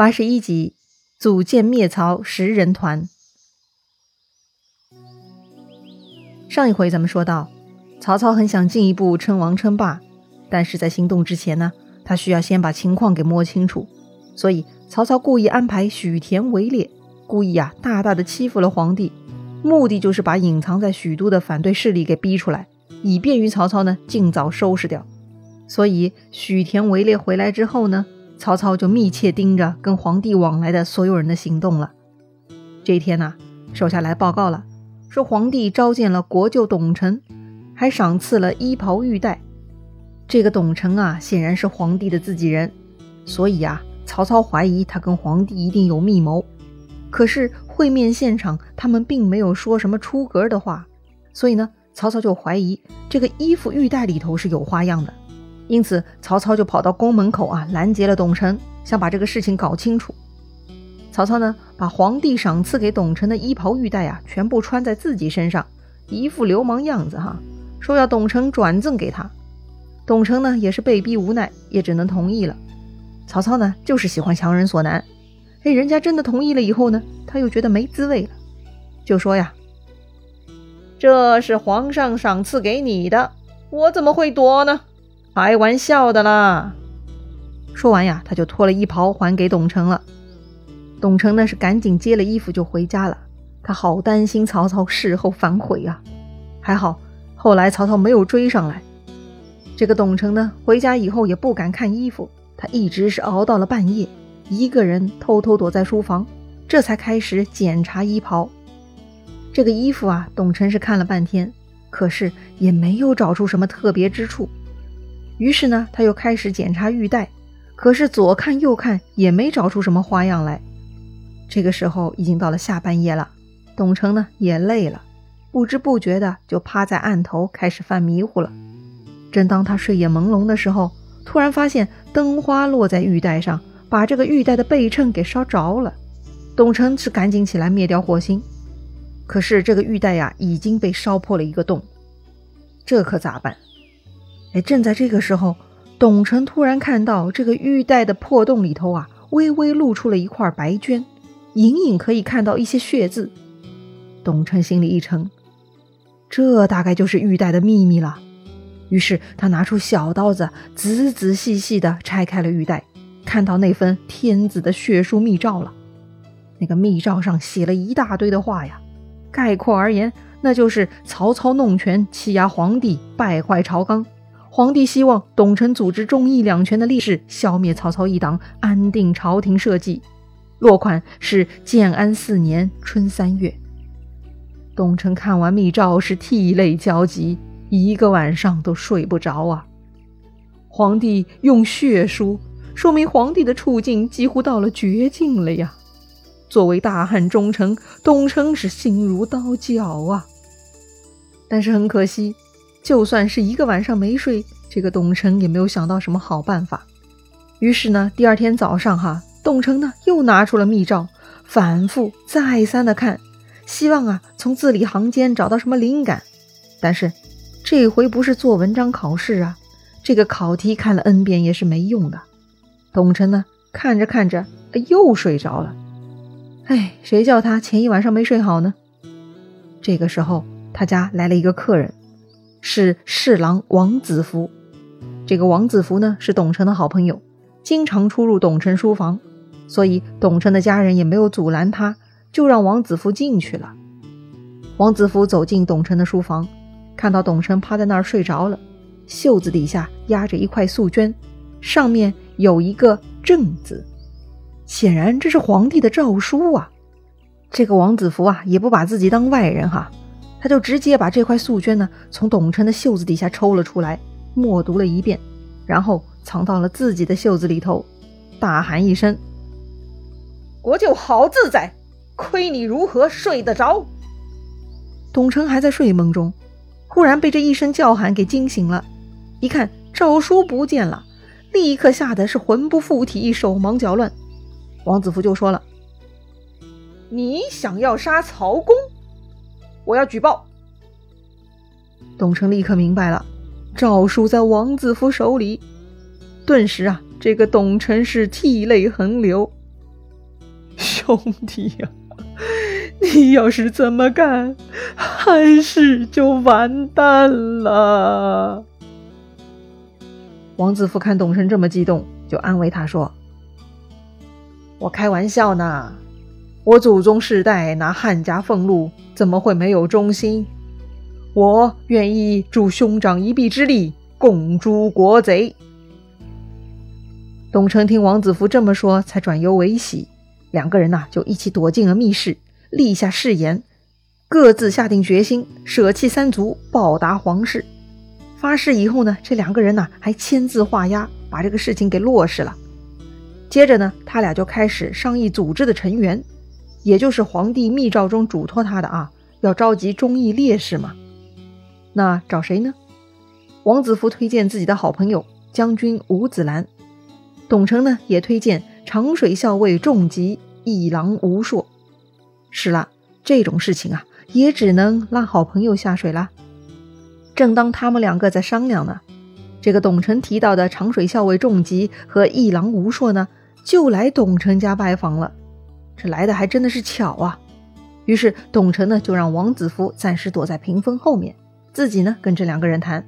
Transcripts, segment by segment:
八十一集，组建灭曹十人团。上一回咱们说到，曹操很想进一步称王称霸，但是在行动之前呢，他需要先把情况给摸清楚。所以曹操故意安排许田围猎，故意啊大大的欺负了皇帝，目的就是把隐藏在许都的反对势力给逼出来，以便于曹操呢尽早收拾掉。所以许田围猎回来之后呢？曹操就密切盯着跟皇帝往来的所有人的行动了。这一天呢，手下来报告了，说皇帝召见了国舅董承，还赏赐了衣袍玉带。这个董承啊，显然是皇帝的自己人，所以啊，曹操怀疑他跟皇帝一定有密谋。可是会面现场，他们并没有说什么出格的话，所以呢，曹操就怀疑这个衣服玉带里头是有花样的。因此，曹操就跑到宫门口啊，拦截了董承，想把这个事情搞清楚。曹操呢，把皇帝赏赐给董承的衣袍玉带啊，全部穿在自己身上，一副流氓样子哈，说要董承转赠给他。董承呢，也是被逼无奈，也只能同意了。曹操呢，就是喜欢强人所难。哎，人家真的同意了以后呢，他又觉得没滋味了，就说呀：“这是皇上赏赐给你的，我怎么会夺呢？”开玩笑的啦！说完呀，他就脱了衣袍还给董承了。董承呢是赶紧接了衣服就回家了。他好担心曹操事后反悔呀。还好后来曹操没有追上来。这个董承呢回家以后也不敢看衣服，他一直是熬到了半夜，一个人偷偷躲在书房，这才开始检查衣袍。这个衣服啊，董承是看了半天，可是也没有找出什么特别之处。于是呢，他又开始检查玉带，可是左看右看也没找出什么花样来。这个时候已经到了下半夜了，董承呢也累了，不知不觉的就趴在案头开始犯迷糊了。正当他睡眼朦胧的时候，突然发现灯花落在玉带上，把这个玉带的背衬给烧着了。董承是赶紧起来灭掉火星，可是这个玉带呀已经被烧破了一个洞，这可咋办？哎，正在这个时候，董承突然看到这个玉带的破洞里头啊，微微露出了一块白绢，隐隐可以看到一些血渍。董承心里一沉，这大概就是玉带的秘密了。于是他拿出小刀子，仔仔细细地拆开了玉带，看到那份天子的血书密诏了。那个密诏上写了一大堆的话呀，概括而言，那就是曹操弄权欺压皇帝，败坏朝纲。皇帝希望董承组织忠义两全的力士，消灭曹操一党，安定朝廷社稷。落款是建安四年春三月。董承看完密诏是涕泪交集，一个晚上都睡不着啊。皇帝用血书，说明皇帝的处境几乎到了绝境了呀。作为大汉忠臣，董承是心如刀绞啊。但是很可惜。就算是一个晚上没睡，这个董承也没有想到什么好办法。于是呢，第二天早上哈，董承呢又拿出了密诏，反复再三的看，希望啊从字里行间找到什么灵感。但是这回不是做文章考试啊，这个考题看了 n 遍也是没用的。董承呢看着看着又睡着了。哎，谁叫他前一晚上没睡好呢？这个时候他家来了一个客人。是侍郎王子服，这个王子服呢是董承的好朋友，经常出入董承书房，所以董承的家人也没有阻拦他，就让王子服进去了。王子服走进董承的书房，看到董承趴在那儿睡着了，袖子底下压着一块素绢，上面有一个“正”字，显然这是皇帝的诏书啊。这个王子服啊也不把自己当外人哈。他就直接把这块素绢呢从董承的袖子底下抽了出来，默读了一遍，然后藏到了自己的袖子里头，大喊一声：“国舅好自在，亏你如何睡得着？”董承还在睡梦中，忽然被这一声叫喊给惊醒了，一看诏书不见了，立刻吓得是魂不附体，手忙脚乱。王子服就说了：“你想要杀曹公？”我要举报。董承立刻明白了，诏书在王子服手里。顿时啊，这个董承是涕泪横流。兄弟呀，你要是这么干，汉室就完蛋了。”王子服看董承这么激动，就安慰他说：“我开玩笑呢，我祖宗世代拿汉家俸禄，怎么会没有忠心？我愿意助兄长一臂之力，共诛国贼。”董承听王子服这么说，才转忧为喜。两个人呐，就一起躲进了密室，立下誓言，各自下定决心，舍弃三族，报答皇室。发誓以后呢，这两个人呢还签字画押，把这个事情给落实了。接着呢，他俩就开始商议组织的成员，也就是皇帝密诏中嘱托他的啊，要召集忠义烈士嘛。那找谁呢？王子服推荐自己的好朋友将军吴子兰，董承呢也推荐长水校尉仲吉、一郎吴硕。是了，这种事情啊，也只能让好朋友下水啦。正当他们两个在商量呢，这个董承提到的长水校尉仲吉和一郎吴硕呢，就来董承家拜访了。这来的还真的是巧啊！于是董承呢，就让王子服暂时躲在屏风后面，自己呢跟这两个人谈。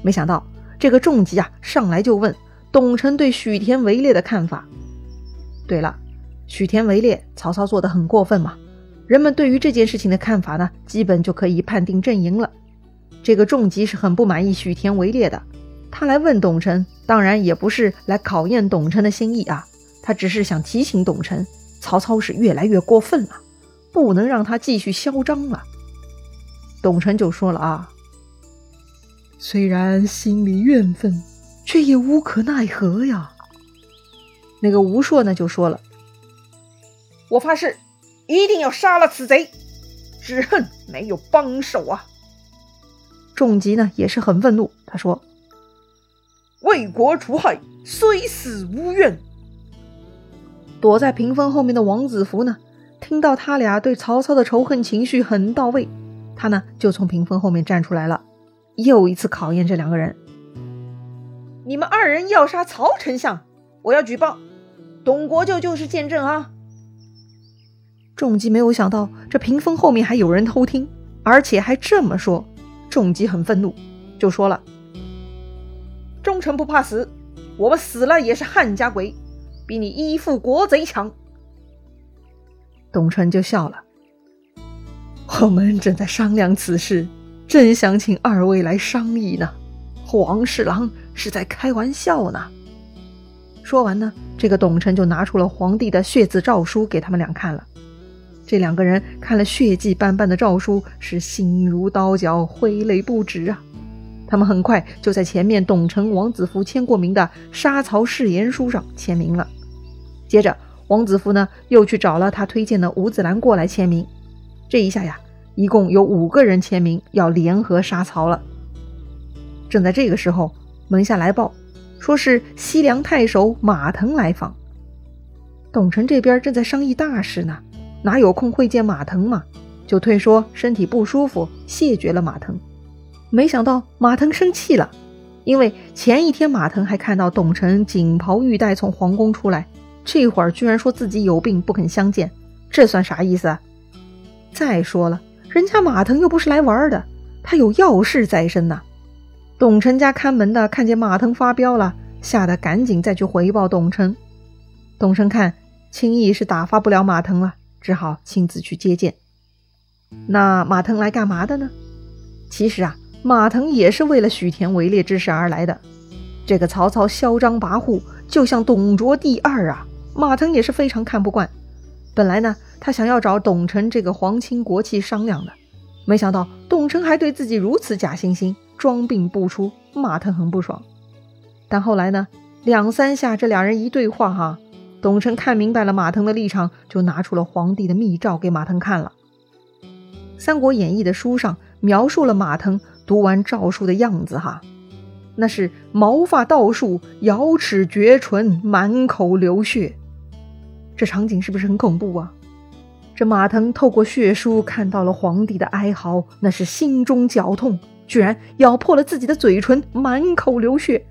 没想到这个仲吉啊，上来就问董承对许田围猎的看法。对了，许田围猎，曹操做的很过分嘛？人们对于这件事情的看法呢，基本就可以判定阵营了。这个仲吉是很不满意许田围猎的，他来问董承，当然也不是来考验董承的心意啊，他只是想提醒董承，曹操是越来越过分了，不能让他继续嚣张了。董承就说了啊，虽然心里怨愤，却也无可奈何呀。那个吴硕呢就说了，我发誓一定要杀了此贼，只恨没有帮手啊。仲吉呢也是很愤怒，他说：“为国除害，虽死无怨。”躲在屏风后面的王子服呢，听到他俩对曹操的仇恨情绪很到位，他呢就从屏风后面站出来了，又一次考验这两个人：“你们二人要杀曹丞相，我要举报，董国舅就是见证啊！”仲基没有想到这屏风后面还有人偷听，而且还这么说。仲基很愤怒，就说了：“忠臣不怕死，我们死了也是汉家鬼，比你依附国贼强。”董承就笑了：“我们正在商量此事，正想请二位来商议呢。黄侍郎是在开玩笑呢。”说完呢，这个董承就拿出了皇帝的血字诏书给他们俩看了。这两个人看了血迹斑斑的诏书，是心如刀绞，挥泪不止啊！他们很快就在前面董承、王子服签过名的杀曹誓言书上签名了。接着，王子服呢又去找了他推荐的吴子兰过来签名。这一下呀，一共有五个人签名要联合杀曹了。正在这个时候，门下来报，说是西凉太守马腾来访。董承这边正在商议大事呢。哪有空会见马腾嘛？就推说身体不舒服，谢绝了马腾。没想到马腾生气了，因为前一天马腾还看到董承锦袍玉带从皇宫出来，这会儿居然说自己有病不肯相见，这算啥意思？再说了，人家马腾又不是来玩的，他有要事在身呐。董承家看门的看见马腾发飙了，吓得赶紧再去回报董承。董承看轻易是打发不了马腾了。只好亲自去接见。那马腾来干嘛的呢？其实啊，马腾也是为了许田围猎之事而来的。这个曹操嚣张跋扈，就像董卓第二啊！马腾也是非常看不惯。本来呢，他想要找董承这个皇亲国戚商量的，没想到董承还对自己如此假惺惺，装病不出，马腾很不爽。但后来呢，两三下这俩人一对话，哈。董承看明白了马腾的立场，就拿出了皇帝的密诏给马腾看了。《三国演义》的书上描述了马腾读完诏书的样子，哈，那是毛发倒竖，咬齿绝唇，满口流血。这场景是不是很恐怖啊？这马腾透过血书看到了皇帝的哀嚎，那是心中绞痛，居然咬破了自己的嘴唇，满口流血，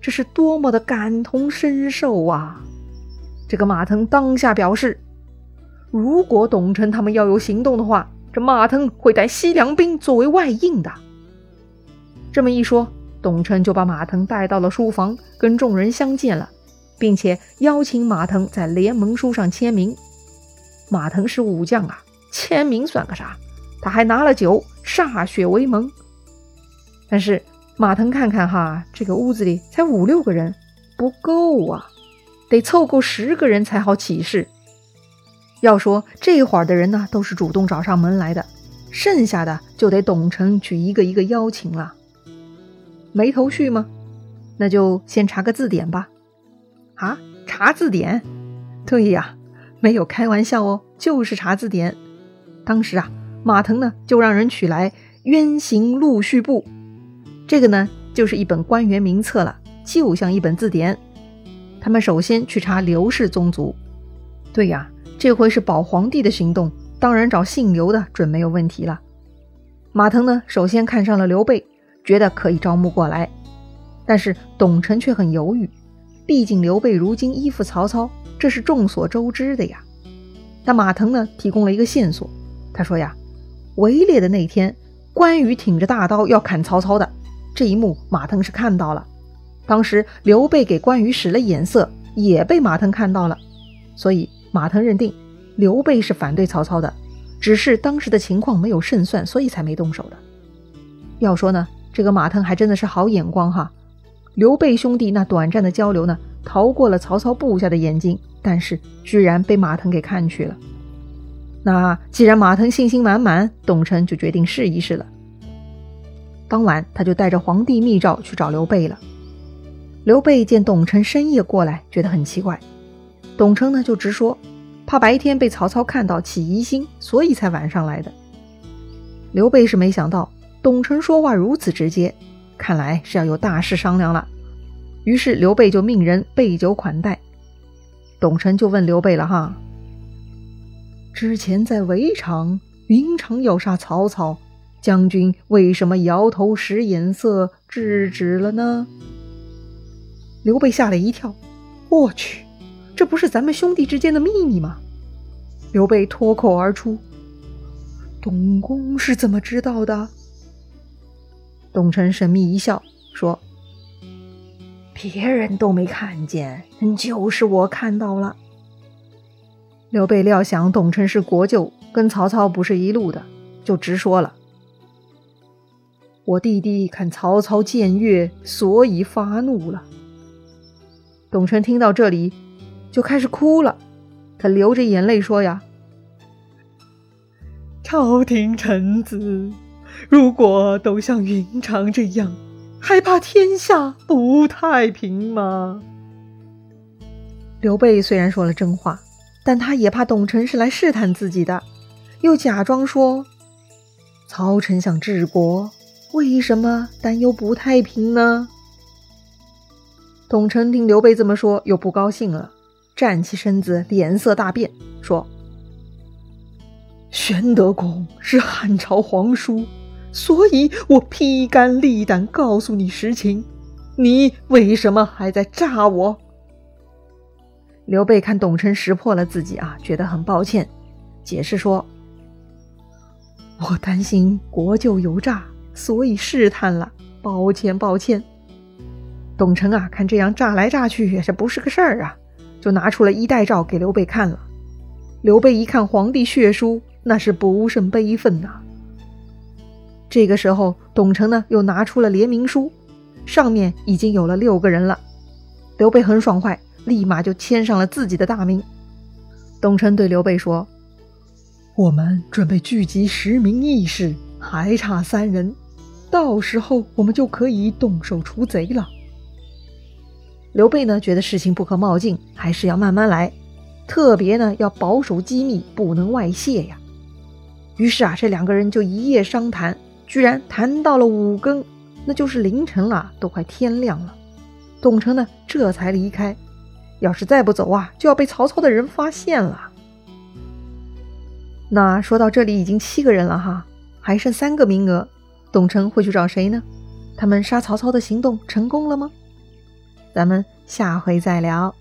这是多么的感同身受啊！这个马腾当下表示：“如果董承他们要有行动的话，这马腾会带西凉兵作为外应的。这么一说，董承就把马腾带到了书房，跟众人相见了，并且邀请马腾在联盟书上签名。马腾是武将啊，签名算个啥？他还拿了酒歃血为盟。但是马腾看看哈，这个屋子里才五六个人，不够啊，得凑够十个人才好起事。要说这会儿的人呢，都是主动找上门来的，剩下的就得董承去一个一个邀请了。没头绪吗？那就先查个字典吧。啊，查字典？对呀，没有开玩笑哦，就是查字典。当时啊，马腾呢就让人取来《冤行录序部》，这个呢就是一本官员名册了，就像一本字典。他们首先去查刘氏宗族。对呀。这回是保皇帝的行动，当然找姓刘的准没有问题了。马腾呢，首先看上了刘备，觉得可以招募过来。但是董承却很犹豫，毕竟刘备如今依附曹操，这是众所周知的呀。那马腾呢，提供了一个线索，他说呀，围猎的那天，关羽挺着大刀要砍曹操的这一幕，马腾是看到了。当时刘备给关羽使了眼色，也被马腾看到了，所以。马腾认定刘备是反对曹操的，只是当时的情况没有胜算，所以才没动手的。要说呢，这个马腾还真的是好眼光哈。刘备兄弟那短暂的交流呢，逃过了曹操部下的眼睛，但是居然被马腾给看去了。那既然马腾信心满满，董承就决定试一试了。当晚，他就带着皇帝密诏去找刘备了。刘备见董承深夜过来，觉得很奇怪。董承呢就直说，怕白天被曹操看到起疑心，所以才晚上来的。刘备是没想到董承说话如此直接，看来是要有大事商量了。于是刘备就命人备酒款待。董承就问刘备了哈：“之前在围场，云长要杀曹操，将军为什么摇头使眼色制止了呢？”刘备吓了一跳，我去！这不是咱们兄弟之间的秘密吗？刘备脱口而出：“董公是怎么知道的？”董承神秘一笑，说：“别人都没看见，就是我看到了。”刘备料想董承是国舅，跟曹操不是一路的，就直说了：“我弟弟看曹操僭越，所以发怒了。”董承听到这里。就开始哭了，他流着眼泪说：“呀，朝廷臣子如果都像云长这样，还怕天下不太平吗？”刘备虽然说了真话，但他也怕董承是来试探自己的，又假装说：“曹丞相治国，为什么担忧不太平呢？”董承听刘备这么说，又不高兴了。站起身子，脸色大变，说：“玄德公是汉朝皇叔，所以我披肝沥胆告诉你实情，你为什么还在诈我？”刘备看董承识破了自己啊，觉得很抱歉，解释说：“我担心国舅有诈，所以试探了，抱歉抱歉。”董承啊，看这样诈来诈去，也是不是个事儿啊。就拿出了衣带诏给刘备看了。刘备一看皇帝血书，那是不胜悲愤呐。这个时候，董承呢又拿出了联名书，上面已经有了六个人了。刘备很爽快，立马就签上了自己的大名。董承对刘备说：“我们准备聚集十名义士，还差三人，到时候我们就可以动手除贼了。”刘备呢，觉得事情不可冒进，还是要慢慢来，特别呢要保守机密，不能外泄呀。于是啊，这两个人就一夜商谈，居然谈到了五更，那就是凌晨了，都快天亮了。董承呢，这才离开。要是再不走啊，就要被曹操的人发现了。那说到这里，已经七个人了哈，还剩三个名额，董承会去找谁呢？他们杀曹操的行动成功了吗？咱们下回再聊。